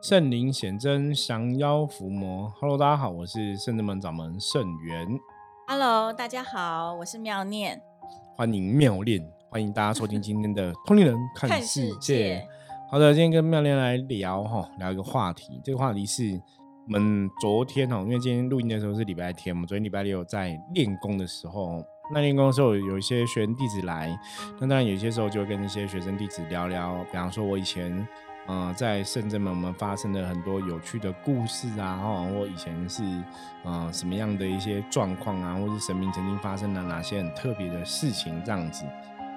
圣灵显真，降妖伏魔。Hello，大家好，我是圣真门掌门圣元。Hello，大家好，我是妙念。欢迎妙念，欢迎大家收听今天的《通灵人看世界》。好的，今天跟妙念来聊哈，聊一个话题。这个话题是我们昨天哦，因为今天录音的时候是礼拜天嘛，昨天礼拜六在练功的时候，那练功的时候有一些学生弟子来，那当然有些时候就会跟一些学生弟子聊聊，比方说我以前。嗯，在圣真门我们发生了很多有趣的故事啊，哈，或以前是呃什么样的一些状况啊，或是神明曾经发生了哪些很特别的事情这样子，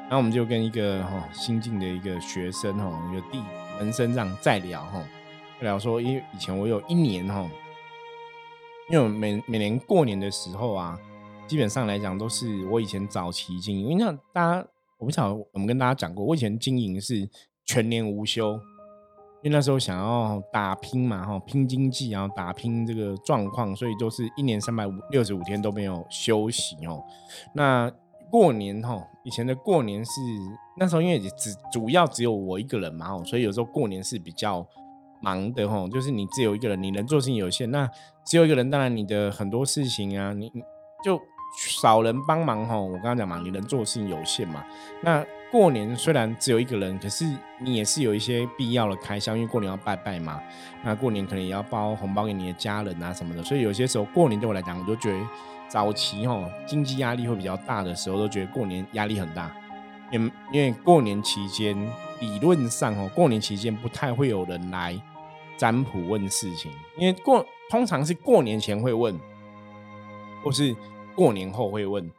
然后我们就跟一个哈新进的一个学生哈，一个弟门生这样再聊哈，聊说因为以前我有一年哈，因为每每年过年的时候啊，基本上来讲都是我以前早期经营，因为那大家我不晓得我们跟大家讲过，我以前经营是全年无休。因为那时候想要打拼嘛，哈，拼经济，然后打拼这个状况，所以就是一年三百五六十五天都没有休息哦。那过年哈，以前的过年是那时候因为只主要只有我一个人嘛，所以有时候过年是比较忙的哈。就是你只有一个人，你能做事情有限，那只有一个人，当然你的很多事情啊，你就少人帮忙哈。我刚刚讲嘛，你能做事情有限嘛，那。过年虽然只有一个人，可是你也是有一些必要的开销，因为过年要拜拜嘛。那过年可能也要包红包给你的家人啊什么的，所以有些时候过年对我来讲，我就觉得早期哈经济压力会比较大的时候，都觉得过年压力很大。因因为过年期间理论上哦，过年期间不太会有人来占卜问事情，因为过通常是过年前会问，或是过年后会问。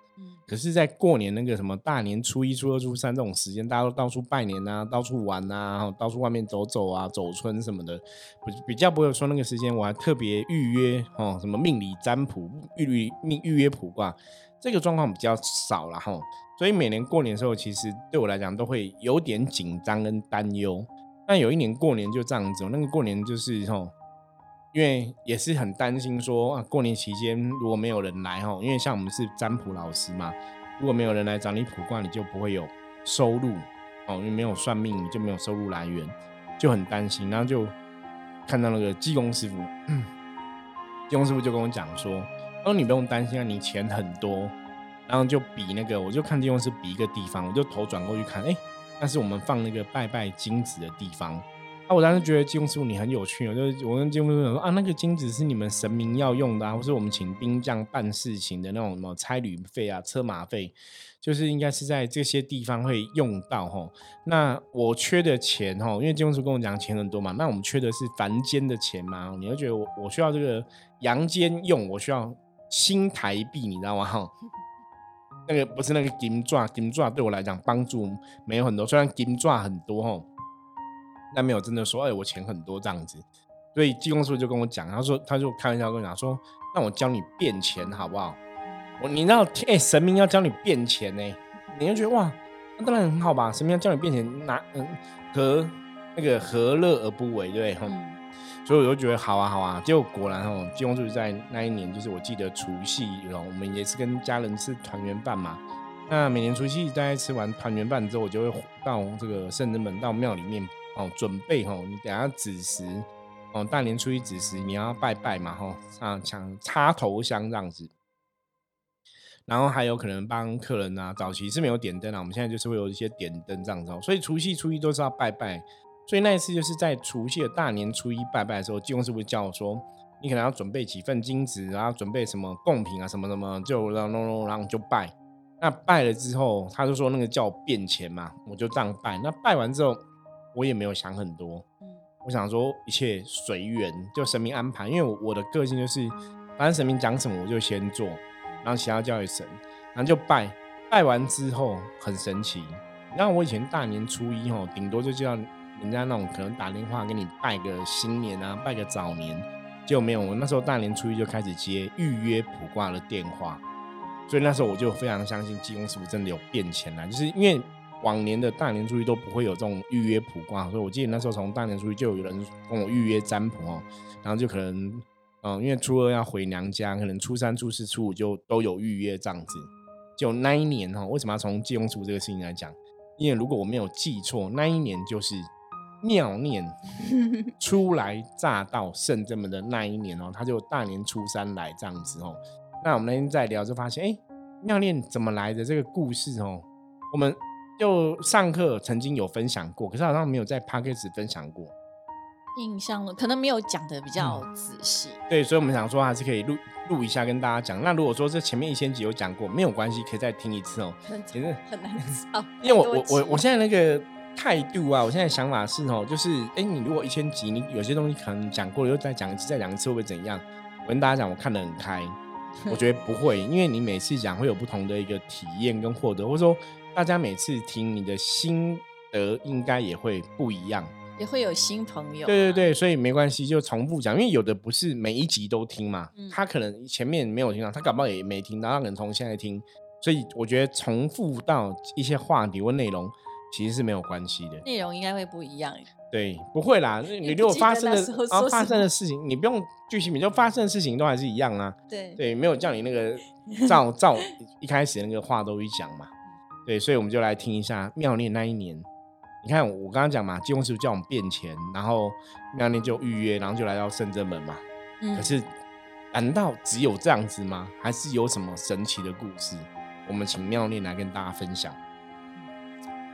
可是，在过年那个什么大年初一、初二、初三这种时间，大家都到处拜年啊，到处玩啊，到处外面走走啊，走村什么的，比比较不会说那个时间，我还特别预约哦，什么命理占卜、预预命预约卜卦，这个状况比较少了哈。所以每年过年的时候，其实对我来讲都会有点紧张跟担忧。那有一年过年就这样子，那个过年就是吼。因为也是很担心说啊，过年期间如果没有人来哈，因为像我们是占卜老师嘛，如果没有人来找你卜卦，你就不会有收入哦，因为没有算命，你就没有收入来源，就很担心。然后就看到那个济公师傅，济公师傅就跟我讲说：“哦，你不用担心啊，你钱很多。”然后就比那个，我就看济公师比一个地方，我就头转过去看，哎，那是我们放那个拜拜金子的地方。我当时觉得金公师傅你很有趣哦，就是我跟金公师傅说啊，那个金子是你们神明要用的啊，或是我们请兵将办事情的那种什么差旅费啊、车马费，就是应该是在这些地方会用到哈。那我缺的钱哈，因为金公师傅跟我讲钱很多嘛，那我们缺的是凡间的钱嘛，你会觉得我我需要这个阳间用，我需要新台币，你知道吗？哈，那个不是那个金钻，金钻对我来讲帮助没有很多，虽然金钻很多哈。但没有真的说，哎，我钱很多这样子，所以济公师傅就跟我讲，他说，他就开玩笑跟我讲说，那我教你变钱好不好？我你知道，哎，神明要教你变钱呢，你就觉得哇，那当然很好吧？神明要教你变钱，拿嗯何那个何乐而不为，对不对？所以我就觉得好啊好啊，结果果然哦，济公师傅在那一年，就是我记得除夕哦，我们也是跟家人吃团圆饭嘛。那每年除夕大家吃完团圆饭之后，我就会到这个圣人门到庙里面。哦，准备哈，你等下子时哦，大年初一子时你要拜拜嘛哈，啊，抢插头香这样子，然后还有可能帮客人啊，早期是没有点灯啊，我们现在就是会有一些点灯这样子，所以除夕初一都是要拜拜，所以那一次就是在除夕的大年初一拜拜的时候，济公师傅叫我说，你可能要准备几份金子，然后准备什么贡品啊，什么什么，就让让让让就拜，那拜了之后，他就说那个叫变钱嘛，我就这样拜，那拜完之后。我也没有想很多，嗯，我想说一切随缘，就神明安排。因为我的个性就是，反正神明讲什么我就先做，然后其他交给神，然后就拜。拜完之后很神奇，然后我以前大年初一吼，顶多就叫人家那种可能打电话给你拜个新年啊，拜个早年，就没有。我那时候大年初一就开始接预约卜卦的电话，所以那时候我就非常相信济公师傅真的有变钱了，就是因为。往年的大年初一都不会有这种预约卜卦，所以我记得那时候从大年初一就有人跟我预约占卜哦，然后就可能，嗯，因为初二要回娘家，可能初三、初四、初五就都有预约这样子。就那一年哈，为什么要从借用出这个事情来讲？因为如果我没有记错，那一年就是妙念 初来乍到圣正门的那一年哦，他就大年初三来这样子哦。那我们那天在聊，就发现哎，妙念怎么来的这个故事哦，我们就上课曾经有分享过，可是好像没有在 p a c k a g e 分享过。印象了，可能没有讲的比较仔细。对，所以我们想说还是可以录录一下跟大家讲。那如果说这前面一千集有讲过，没有关系，可以再听一次哦。其实很难 哦，因为我我我我现在那个。态度啊！我现在想法是哦，就是哎，你如果一千集，你有些东西可能讲过了，又再讲一次、再讲一次，会不会怎样？我跟大家讲，我看得很开，我觉得不会，因为你每次讲会有不同的一个体验跟获得，或者说大家每次听你的心得应该也会不一样，也会有新朋友。对对对，所以没关系，就重复讲，因为有的不是每一集都听嘛，他可能前面没有听到，他搞不好也没听到，他可能从现在听，所以我觉得重复到一些话题或内容。其实是没有关系的，内容应该会不一样。对，不会啦。你如果发生的啊发生的事情，你不用剧情，你就发生的事情都还是一样啊。对对，没有叫你那个照照一开始那个话都一讲嘛。对，所以我们就来听一下妙念那一年。你看我刚刚讲嘛，金庸师傅叫我们变钱，然后妙念就预约，然后就来到圣真门嘛。嗯。可是，难道只有这样子吗？还是有什么神奇的故事？我们请妙念来跟大家分享。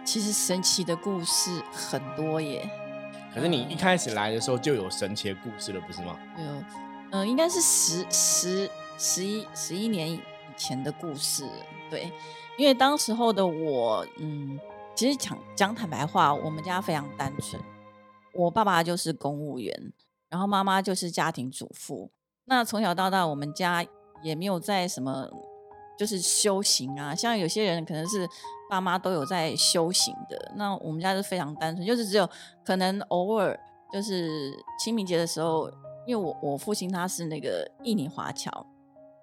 其实神奇的故事很多耶，可是你一开始来的时候就有神奇的故事了，不是吗？有，嗯，应该是十十十一十一年以前的故事。对，因为当时候的我，嗯，其实讲讲坦白话，我们家非常单纯，我爸爸就是公务员，然后妈妈就是家庭主妇。那从小到大，我们家也没有在什么。就是修行啊，像有些人可能是爸妈都有在修行的，那我们家是非常单纯，就是只有可能偶尔就是清明节的时候，因为我我父亲他是那个印尼华侨，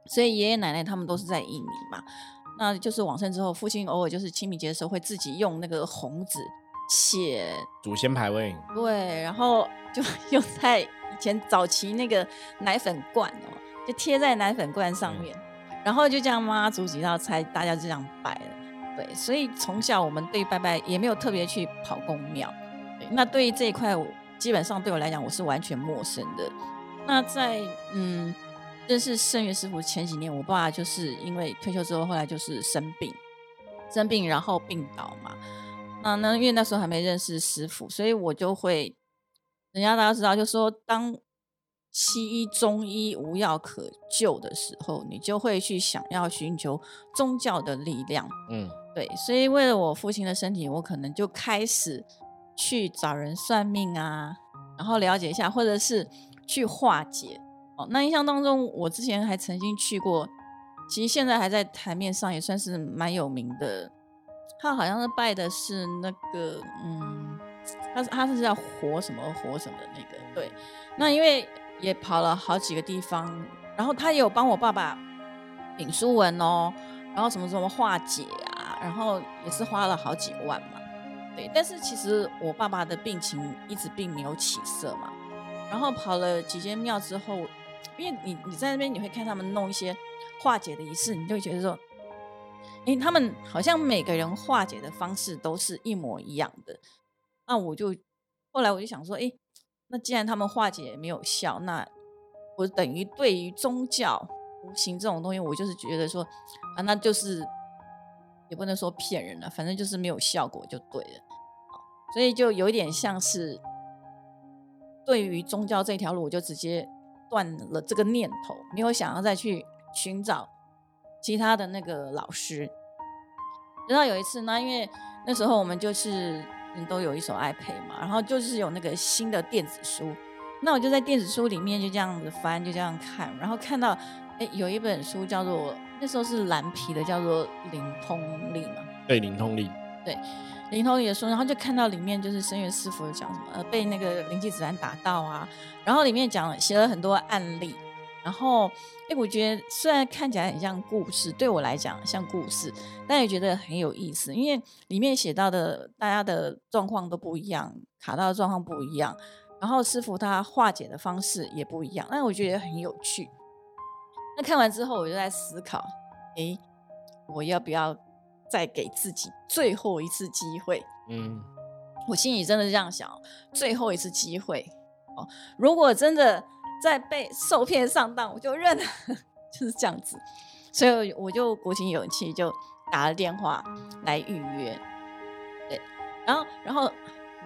所以爷爷奶奶他们都是在印尼嘛，那就是往生之后，父亲偶尔就是清明节的时候会自己用那个红纸写祖先牌位，对，然后就 用在以前早期那个奶粉罐哦，就贴在奶粉罐上面。然后就这样妈祖几道菜，大家就这样拜了。对，所以从小我们对拜拜也没有特别去跑公庙。对，那对于这一块，基本上对我来讲我是完全陌生的。那在嗯认识圣月师傅前几年，我爸就是因为退休之后，后来就是生病，生病然后病倒嘛。那那因为那时候还没认识师傅，所以我就会，人家大家知道，就说当。西医、中医无药可救的时候，你就会去想要寻求宗教的力量。嗯，对，所以为了我父亲的身体，我可能就开始去找人算命啊，然后了解一下，或者是去化解。哦，那印象当中，我之前还曾经去过，其实现在还在台面上，也算是蛮有名的。他好像是拜的是那个，嗯，他是他是叫活什么活什么的那个。对，那因为。也跑了好几个地方，然后他也有帮我爸爸领书文哦，然后什么什么化解啊，然后也是花了好几万嘛，对。但是其实我爸爸的病情一直并没有起色嘛，然后跑了几间庙之后，因为你你在那边你会看他们弄一些化解的仪式，你就会觉得说，哎，他们好像每个人化解的方式都是一模一样的，那我就后来我就想说，哎。那既然他们化解没有效，那我等于对于宗教无形这种东西，我就是觉得说啊，那就是也不能说骗人了，反正就是没有效果就对了。所以就有一点像是对于宗教这条路，我就直接断了这个念头，你有想要再去寻找其他的那个老师。直到有一次呢，因为那时候我们就是。都有一手 iPad 嘛，然后就是有那个新的电子书，那我就在电子书里面就这样子翻，就这样看，然后看到哎有一本书叫做那时候是蓝皮的，叫做《灵通力》嘛，对，《灵通力》，对，《灵通也说，然后就看到里面就是声源师傅讲什么，呃，被那个灵气子弹打到啊，然后里面讲写了很多案例。然后，哎，我觉得虽然看起来很像故事，对我来讲像故事，但也觉得很有意思，因为里面写到的大家的状况都不一样，卡到的状况不一样，然后师傅他化解的方式也不一样，但我觉得很有趣。那看完之后，我就在思考，哎，我要不要再给自己最后一次机会？嗯，我心里真的是这样想，最后一次机会哦，如果真的再被受骗上当，我就认了，就是这样子。所以我就鼓起勇气，就打了电话来预约。对，然后然后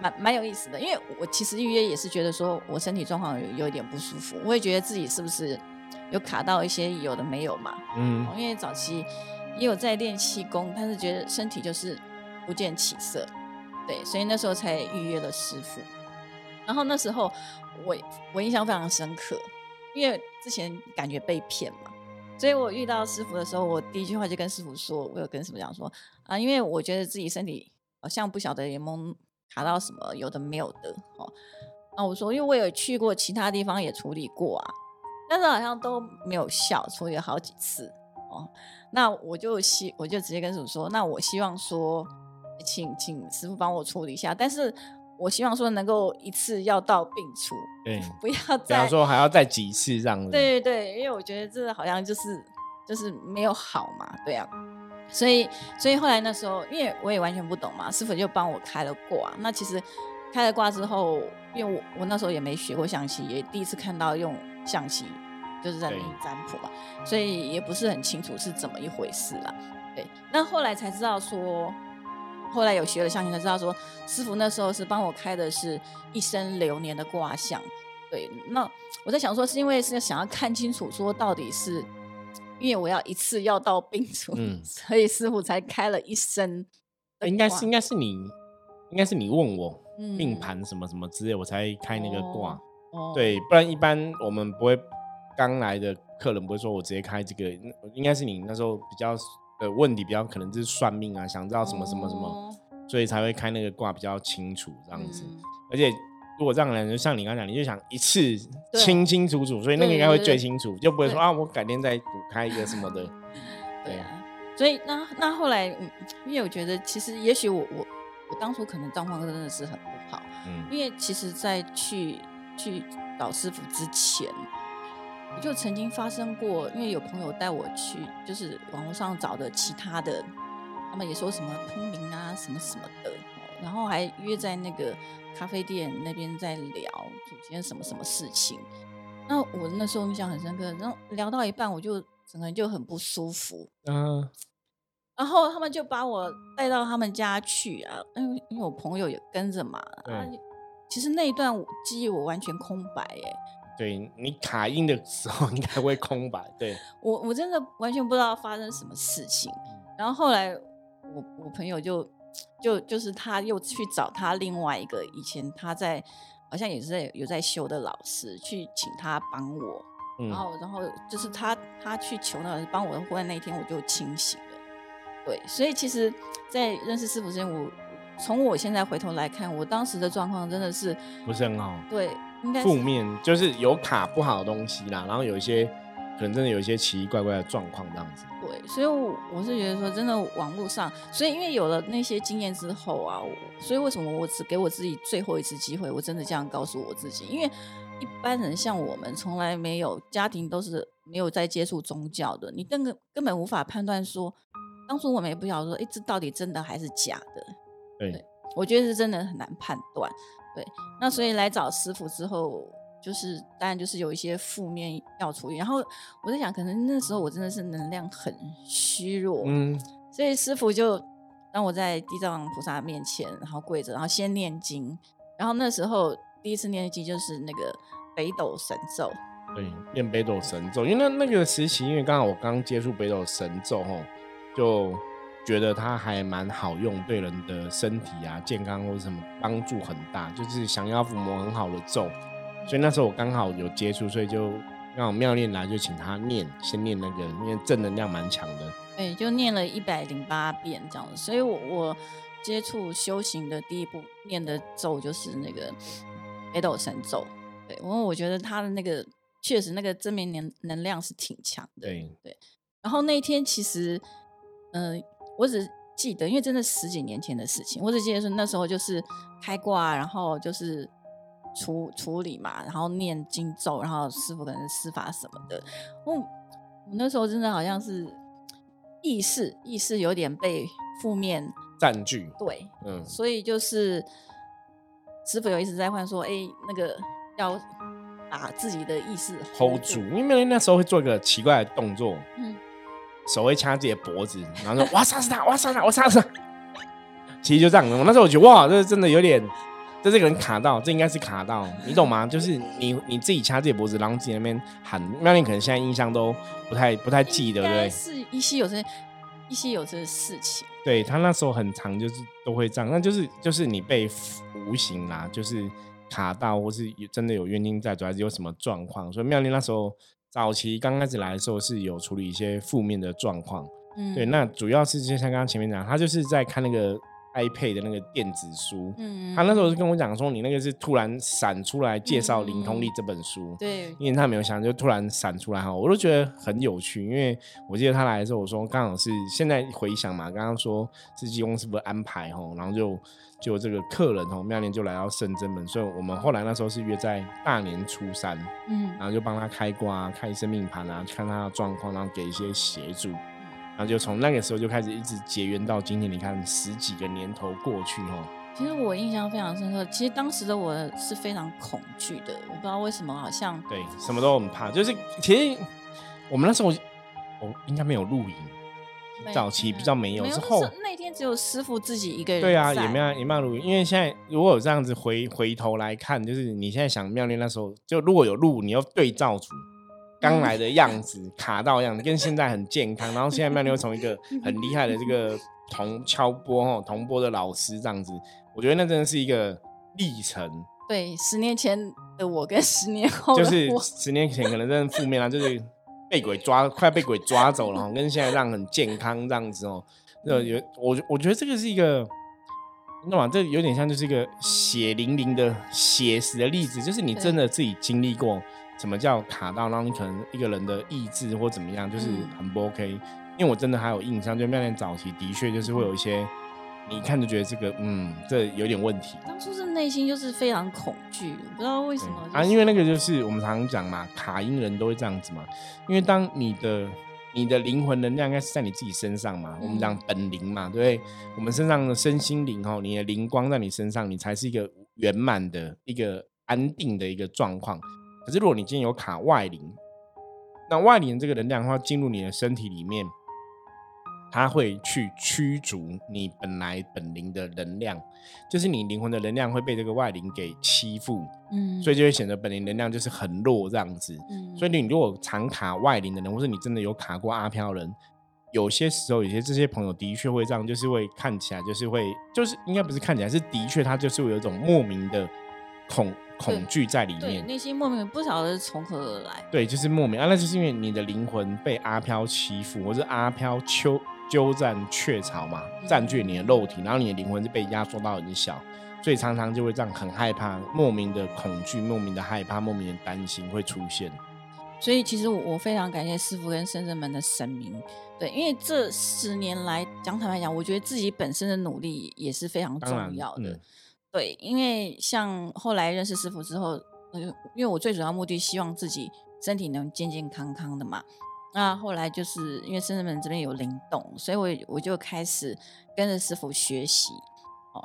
蛮蛮有意思的，因为我其实预约也是觉得说我身体状况有有一点不舒服，我也觉得自己是不是有卡到一些有的没有嘛。嗯，因为早期也有在练气功，但是觉得身体就是不见起色。对，所以那时候才预约了师傅。然后那时候我我印象非常深刻，因为之前感觉被骗嘛，所以我遇到师傅的时候，我第一句话就跟师傅说，我有跟师傅讲说啊，因为我觉得自己身体好像不晓得联盟卡到什么有的没有的哦。那我说，因为我有去过其他地方也处理过啊，但是好像都没有效，处理了好几次哦。那我就希我就直接跟师傅说，那我希望说。请请师傅帮我处理一下，但是我希望说能够一次药到病除，对，不要再说还要再几次这样子。对对对，因为我觉得这好像就是就是没有好嘛，对啊，所以所以后来那时候，因为我也完全不懂嘛，师傅就帮我开了卦。那其实开了卦之后，因为我我那时候也没学过象棋，也第一次看到用象棋就是在那里占卜嘛，所以也不是很清楚是怎么一回事啦。对，那后来才知道说。后来有学了象棋才知道，说师傅那时候是帮我开的是一生流年的卦象。对，那我在想说，是因为是想要看清楚，说到底是因为我要一次要到病除，所以师傅才开了一生。应该是应该是你，应该是你问我命盘什么什么之类，我才开那个卦。对，不然一般我们不会刚来的客人不会说我直接开这个，应该是你那时候比较。呃问题比较可能就是算命啊，想知道什么什么什么，所以才会开那个卦比较清楚这样子。而且如果这样来，就像你刚讲，你就想一次清清楚楚，所以那个应该会最清楚，就不会说啊，我改天再补开一个什么的。对啊，所以那那后来，因为我觉得其实也许我我我当初可能状况真的是很不好，嗯，因为其实在去去找师傅之前。就曾经发生过，因为有朋友带我去，就是网络上找的其他的，他们也说什么通灵啊，什么什么的，然后还约在那个咖啡店那边在聊，祖先什么什么事情。那我那时候印象很深刻，然后聊到一半，我就整个人就很不舒服。嗯，然后他们就把我带到他们家去啊，因为因为我朋友也跟着嘛。啊，其实那一段记忆我完全空白哎。对你卡音的时候应该会空白。对我我真的完全不知道发生什么事情。然后后来我我朋友就就就是他又去找他另外一个以前他在好像也是在有在修的老师去请他帮我。然后然后就是他他去求那个帮我的婚那一天我就清醒了。对，所以其实，在认识师傅之前，我从我现在回头来看，我当时的状况真的是不是很好。对。负面就是有卡不好的东西啦，然后有一些可能真的有一些奇奇怪怪的状况这样子。对，所以我是觉得说，真的网络上，所以因为有了那些经验之后啊，所以为什么我只给我自己最后一次机会？我真的这样告诉我自己，因为一般人像我们从来没有家庭都是没有在接触宗教的，你根本根本无法判断说，当初我们也不晓得说，哎，这到底真的还是假的？对，我觉得是真的很难判断。对，那所以来找师傅之后，就是当然就是有一些负面要处理。然后我在想，可能那时候我真的是能量很虚弱，嗯，所以师傅就让我在地藏菩萨面前，然后跪着，然后先念经。然后那时候第一次念经就是那个北斗神咒，对，念北斗神咒。因为那那个时期，因为刚好我刚接触北斗神咒，吼，就。觉得它还蛮好用，对人的身体啊、健康或者什么帮助很大，就是降妖伏魔很好的咒。所以那时候我刚好有接触，所以就刚好妙念来就请他念，先念那个，因为正能量蛮强的。对，就念了一百零八遍这样子。所以我我接触修行的第一步念的咒就是那个北斗神咒。对，因为我觉得他的那个确实那个正面能能量是挺强的。对对。然后那一天其实，嗯。我只记得，因为真的十几年前的事情，我只记得是那时候就是开挂，然后就是处处理嘛，然后念经咒，然后师傅可能施法什么的。我我那时候真的好像是意识意识有点被负面占据，对，嗯，所以就是师傅有一直在换说，哎，那个要把自己的意识 hold 住，因为那时候会做一个奇怪的动作，嗯，手会掐自己的脖子，然后说：“我要杀死他，我要杀他，我杀死他。”其实就这样，我那时候我觉得哇，这真的有点。这这个人卡到，这应该是卡到，你懂吗？就是你你自己掐自己脖子，然后自己那边喊，妙玲可能现在印象都不太不太记得，对不对？是依稀有这依稀有这事情。对他那时候很长，就是都会这样，那就是就是你被无形啦，就是卡到，或是真的有冤亲债主，还是有什么状况？所以妙玲那时候早期刚开始来的时候是有处理一些负面的状况，嗯，对，那主要是就像刚刚前面讲，他就是在看那个。iPad 的那个电子书，嗯，他那时候是跟我讲说，你那个是突然闪出来介绍《灵通力》这本书，对，因为他没有想就突然闪出来哈，我都觉得很有趣，因为我记得他来的时候，我说刚好是现在回想嘛，刚刚说是济公师傅安排哈，然后就就这个客人哦，妙莲就来到圣真门，所以我们后来那时候是约在大年初三，嗯，然后就帮他开挂、看生命盘啊，看他的状况，然后给一些协助。然后就从那个时候就开始一直结缘到今天，你看十几个年头过去哦。其实我印象非常深刻，其实当时的我是非常恐惧的，我不知道为什么，好像对什么都很怕。就是其实我们那时候我应该没有露营，早期比较没有，之后那天只有师傅自己一个人。对啊，也没有也没有录影，因为现在如果有这样子回回头来看，就是你现在想妙丽那时候，就如果有录，你要对照组。刚来的样子，卡到样子，跟现在很健康。然后现在曼妞从一个很厉害的这个铜敲波哦，铜波的老师这样子，我觉得那真的是一个历程。对，十年前的我跟十年后就是十年前可能真的负面啊，就是被鬼抓，快被鬼抓走了，跟现在这样很健康这样子哦。那有我，我觉得这个是一个，你懂吗？这有点像就是一个血淋淋的写实的例子，就是你真的自己经历过。什么叫卡到？让你可能一个人的意志或怎么样，就是很不 OK。因为我真的还有印象，就妙莲早期的确就是会有一些，你一看就觉得这个，嗯，这有点问题。当初是内心就是非常恐惧，不知道为什么啊。因为那个就是我们常常讲嘛，卡因人都会这样子嘛。因为当你的你的灵魂能量应该是在你自己身上嘛，我们讲本灵嘛，对不对？我们身上的身心灵哦，你的灵光在你身上，你才是一个圆满的一个安定的一个状况。可是，如果你今天有卡外灵，那外灵这个能量的话，进入你的身体里面，它会去驱逐你本来本灵的能量，就是你灵魂的能量会被这个外灵给欺负，嗯，所以就会显得本灵能量就是很弱这样子。嗯，所以你如果常卡外灵的人，或是你真的有卡过阿飘人，有些时候有些这些朋友的确会这样，就是会看起来就是会，就是应该不是看起来，是的确他就是会有一种莫名的恐。恐惧在里面，内心莫名不晓得从何而来。对，就是莫名啊，那就是因为你的灵魂被阿飘欺负，或是阿飘纠鸠占鹊巢嘛，占据你的肉体，然后你的灵魂就被压缩到很小，所以常常就会这样很害怕，莫名的恐惧，莫名的害怕，莫名的担心会出现。所以其实我非常感谢师傅跟深圳们的神明，对，因为这十年来讲坦白讲，我觉得自己本身的努力也是非常重要的。对，因为像后来认识师傅之后，呃，因为我最主要目的希望自己身体能健健康康的嘛。那后来就是因为深圳门这边有灵动，所以我我就开始跟着师傅学习。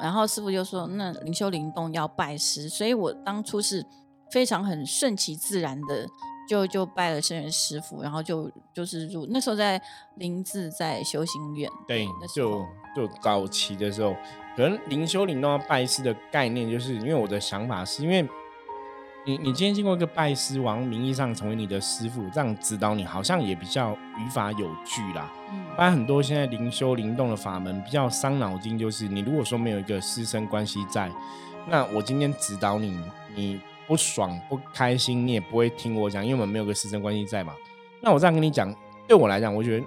然后师傅就说：“那灵修灵动要拜师。”所以我当初是非常很顺其自然的，就就拜了圣人师傅，然后就就是入那时候在灵智在修行院，对，那就就早期的时候。可能灵修灵动要拜师的概念，就是因为我的想法是因为你你今天经过一个拜师，王名义上成为你的师傅，这样指导你，好像也比较语法有据啦。嗯，不然很多现在灵修灵动的法门比较伤脑筋，就是你如果说没有一个师生关系在，那我今天指导你，你不爽不开心，你也不会听我讲，因为我们没有个师生关系在嘛。那我这样跟你讲，对我来讲，我觉得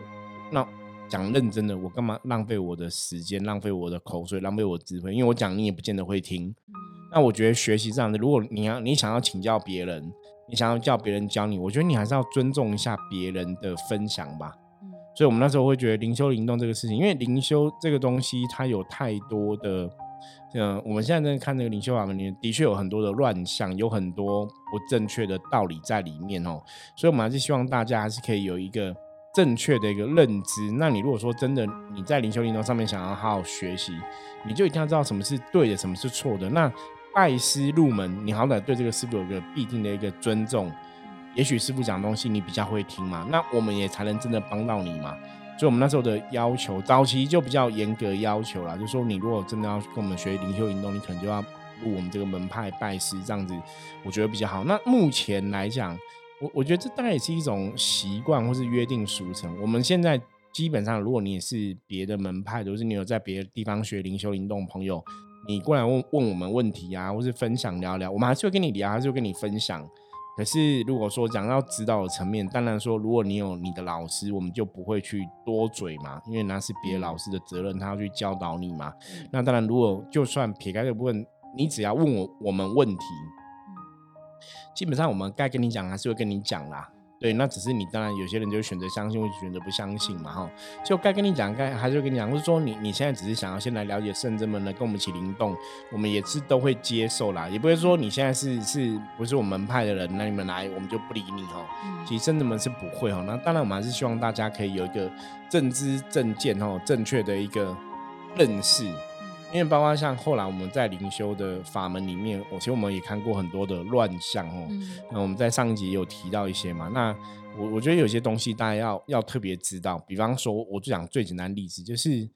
那。讲认真的，我干嘛浪费我的时间，浪费我的口水，浪费我智慧？因为我讲你也不见得会听。那我觉得学习这样的，如果你要你想要请教别人，你想要叫别人教你，我觉得你还是要尊重一下别人的分享吧。所以我们那时候会觉得灵修灵动这个事情，因为灵修这个东西它有太多的，嗯，我们现在在看那个灵修法门里面，的确有很多的乱象，有很多不正确的道理在里面哦。所以我们还是希望大家还是可以有一个。正确的一个认知，那你如果说真的你在灵修灵动上面想要好好学习，你就一定要知道什么是对的，什么是错的。那拜师入门，你好歹对这个师傅有个必定的一个尊重。也许师傅讲东西你比较会听嘛，那我们也才能真的帮到你嘛。所以，我们那时候的要求，早期就比较严格要求了，就说你如果真的要跟我们学灵修运动，你可能就要入我们这个门派拜师，这样子，我觉得比较好。那目前来讲，我我觉得这大概也是一种习惯或是约定俗成。我们现在基本上，如果你也是别的门派，或是你有在别的地方学灵修灵动朋友，你过来问问我们问题啊，或是分享聊聊，我们还是会跟你聊，还是会跟你分享。可是，如果说讲到指导的层面，当然说，如果你有你的老师，我们就不会去多嘴嘛，因为那是别的老师的责任，他要去教导你嘛。那当然，如果就算撇开这部分，你只要问我我们问题，基本上我们该跟你讲还是会跟你讲啦。对，那只是你当然有些人就选择相信，或者选择不相信嘛，哈。就该跟你讲，该还是会跟你讲，或者说你你现在只是想要先来了解圣真门呢，跟我们一起灵动，我们也是都会接受啦，也不会说你现在是是不是我们门派的人，那你们来我们就不理你哈。其实圣真门是不会哈。那当然我们还是希望大家可以有一个正知正见哦，正确的一个认识。因为包括像后来我们在灵修的法门里面，我其实我们也看过很多的乱象哦。那我们在上一集也有提到一些嘛。那我我觉得有些东西大家要要特别知道，比方说，我就讲最简单例子，就是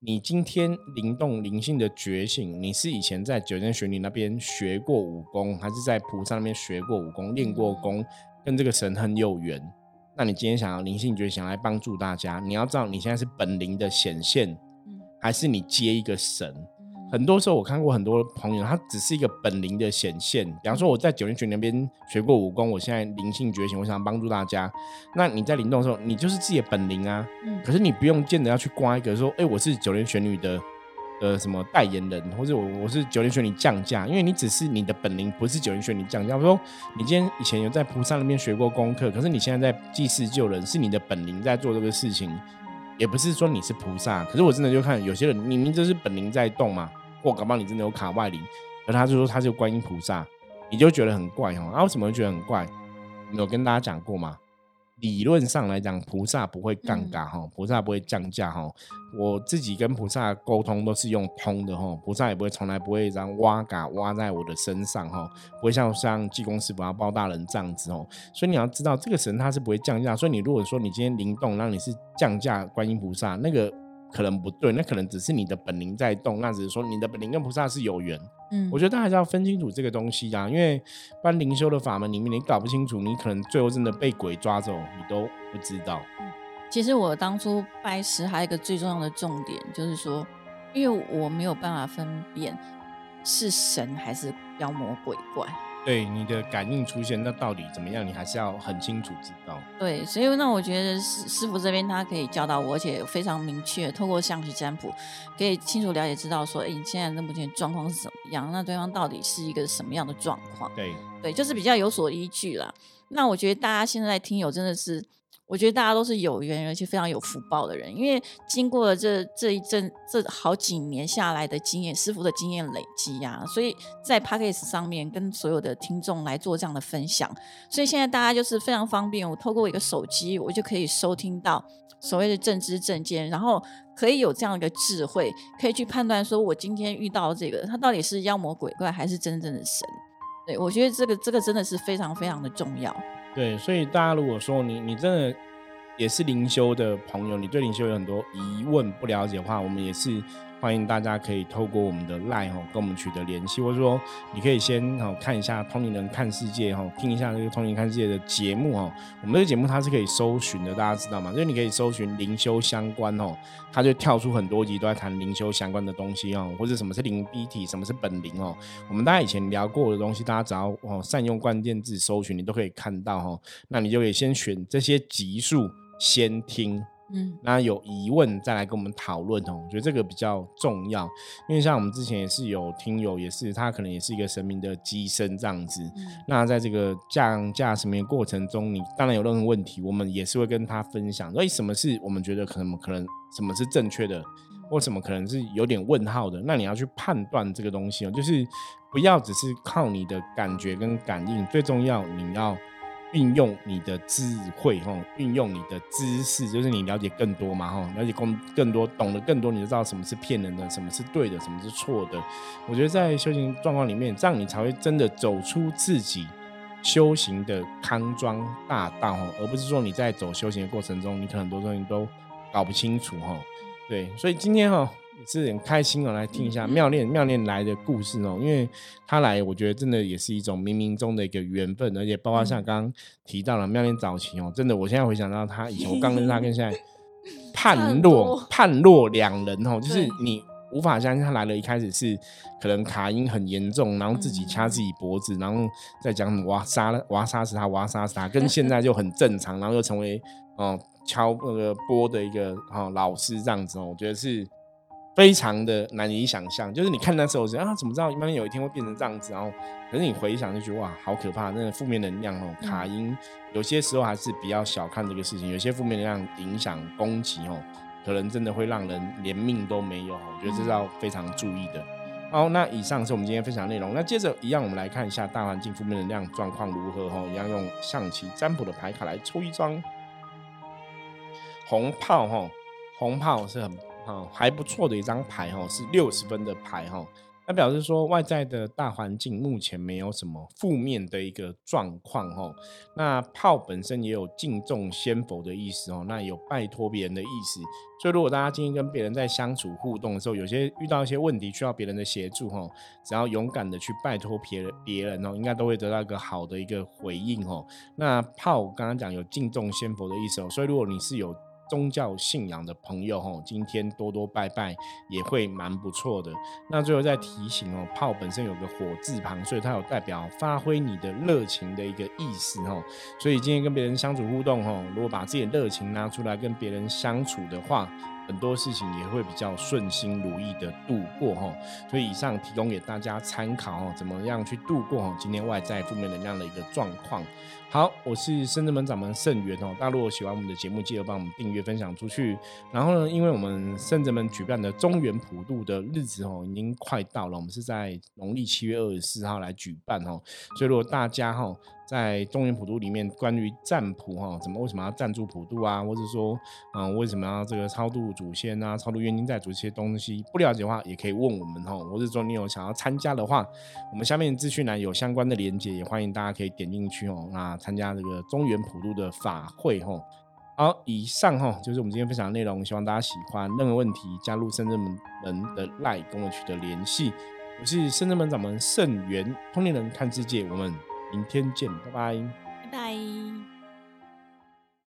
你今天灵动灵性的觉醒，你是以前在九天玄女那边学过武功，还是在菩萨那边学过武功、练过功，跟这个神很有缘？那你今天想要灵性觉醒来帮助大家，你要知道你现在是本灵的显现。还是你接一个神，很多时候我看过很多朋友，他只是一个本灵的显现。比方说我在九天玄那边学过武功，我现在灵性觉醒，我想帮助大家。那你在灵动的时候，你就是自己的本灵啊。嗯。可是你不用见得要去刮一个说，哎，我是九天玄女的呃什么代言人，或者我我是九天玄女降价，因为你只是你的本灵，不是九天玄女降价。我说你今天以前有在菩萨那边学过功课，可是你现在在济世救人，是你的本灵在做这个事情。也不是说你是菩萨，可是我真的就看有些人明明就是本灵在动嘛，或搞不好你真的有卡外灵，而他就说他是观音菩萨，你就觉得很怪哦。啊，为什么会觉得很怪？有跟大家讲过吗？理论上来讲，菩萨不会尴尬哈，菩萨不会降价哈。我自己跟菩萨沟通都是用通的哈，菩萨也不会从来不会这样挖嘎挖在我的身上哈，不会像像济公师傅啊包大人这样子哦。所以你要知道，这个神他是不会降价。所以你如果说你今天灵动，让你是降价观音菩萨，那个可能不对，那可能只是你的本灵在动，那只是说你的本灵跟菩萨是有缘。嗯，我觉得大家还是要分清楚这个东西啊，因为办灵修的法门里面，你搞不清楚，你可能最后真的被鬼抓走，你都不知道。其实我当初拜师还有一个最重要的重点，就是说，因为我没有办法分辨是神还是妖魔鬼怪。对你的感应出现，那到底怎么样？你还是要很清楚知道。对，所以那我觉得师师傅这边他可以教导我，而且非常明确，透过象棋占卜可以清楚了解知道说，哎，你现在那目前状况是怎么样？那对方到底是一个什么样的状况？对，对，就是比较有所依据啦。那我觉得大家现在听友真的是。我觉得大家都是有缘而且非常有福报的人，因为经过了这这一阵这好几年下来的经验，师傅的经验累积呀，所以在 p a c k a g e 上面跟所有的听众来做这样的分享，所以现在大家就是非常方便，我透过一个手机，我就可以收听到所谓的正知正见，然后可以有这样一个智慧，可以去判断说我今天遇到这个，他到底是妖魔鬼怪还是真正的神？对我觉得这个这个真的是非常非常的重要。对，所以大家如果说你你真的也是灵修的朋友，你对灵修有很多疑问不了解的话，我们也是。欢迎大家可以透过我们的 LINE 哈跟我们取得联系，或者说你可以先哈看一下《通灵人看世界》哈，听一下这个《通灵看世界》的节目哈。我们这个节目它是可以搜寻的，大家知道吗？就是你可以搜寻灵修相关哦，它就跳出很多集都在谈灵修相关的东西哦，或者什么是灵逼体，什么是本灵哦。我们大家以前聊过的东西，大家只要哦善用关键字搜寻，你都可以看到哈。那你就可以先选这些集数先听。嗯，那有疑问再来跟我们讨论哦，我觉得这个比较重要，因为像我们之前也是有听友，也是他可能也是一个神明的机身这样子。那在这个降价神明过程中，你当然有任何问题，我们也是会跟他分享。所以什么是我们觉得可能可能什么是正确的，或什么可能是有点问号的，那你要去判断这个东西哦，就是不要只是靠你的感觉跟感应，最重要你要运用你的智慧，哈，运用你的知识，就是你了解更多嘛，哈，了解更更多，懂得更多，你就知道什么是骗人的，什么是对的，什么是错的。我觉得在修行状况里面，这样你才会真的走出自己修行的康庄大道，哈，而不是说你在走修行的过程中，你可能很多东西都搞不清楚，哈。对，所以今天哈。也是很开心哦，来听一下妙恋妙恋来的故事哦，因为他来，我觉得真的也是一种冥冥中的一个缘分，而且包括像刚刚提到了妙恋早期哦，真的，我现在回想到他以前，我刚认识他跟现在 判若判若两人哦，就是你无法相信他来了，一开始是可能卡音很严重，然后自己掐自己脖子，然后再讲我要杀了我要杀死他，我要杀死他，跟现在就很正常，然后又成为哦敲那个波的一个哦老师这样子哦，我觉得是。非常的难以想象，就是你看那时候，啊，怎么知道慢慢有一天会变成这样子？然后，可是你回想就觉得哇，好可怕！那个负面能量哦，卡因，有些时候还是比较小看这个事情。有些负面能量影响攻击哦，可能真的会让人连命都没有。我觉得这是要非常注意的。好，那以上是我们今天分享内容。那接着一样，我们来看一下大环境负面能量状况如何哈。一样用象棋占卜的牌卡来抽一张红炮哈，红炮是很。哦，还不错的一张牌哈，是六十分的牌哈。那表示说外在的大环境目前没有什么负面的一个状况哈。那炮本身也有敬重先佛的意思哦，那有拜托别人的意思。所以如果大家今天跟别人在相处互动的时候，有些遇到一些问题需要别人的协助哈，只要勇敢的去拜托别人别人哦，应该都会得到一个好的一个回应哦。那炮刚刚讲有敬重先佛的意思哦，所以如果你是有。宗教信仰的朋友吼，今天多多拜拜也会蛮不错的。那最后再提醒哦，炮本身有个火字旁，所以它有代表发挥你的热情的一个意思吼。所以今天跟别人相处互动吼，如果把自己的热情拿出来跟别人相处的话，很多事情也会比较顺心如意的度过哈。所以以上提供给大家参考哦，怎么样去度过哈今天外在负面能量的一个状况。好，我是深圳门掌门盛元哦。大家如果喜欢我们的节目，记得帮我们订阅、分享出去。然后呢，因为我们深圳门举办的中原普渡的日子哦，已经快到了。我们是在农历七月二十四号来举办哦，所以如果大家哈。在中原普渡里面，关于占卜哈，怎么为什么要赞助普渡啊？或者说，嗯，为什么要这个超度祖先啊、超度冤亲债主这些东西，不了解的话，也可以问我们哈。或者说你有想要参加的话，我们下面资讯栏有相关的连接，也欢迎大家可以点进去哦。那参加这个中原普渡的法会哈。好，以上哈就是我们今天分享的内容，希望大家喜欢。任何问题，加入深圳门门的 line 跟我取得联系。我是深圳门掌门盛元，通灵人看世界，我们。明天见拜拜。拜拜。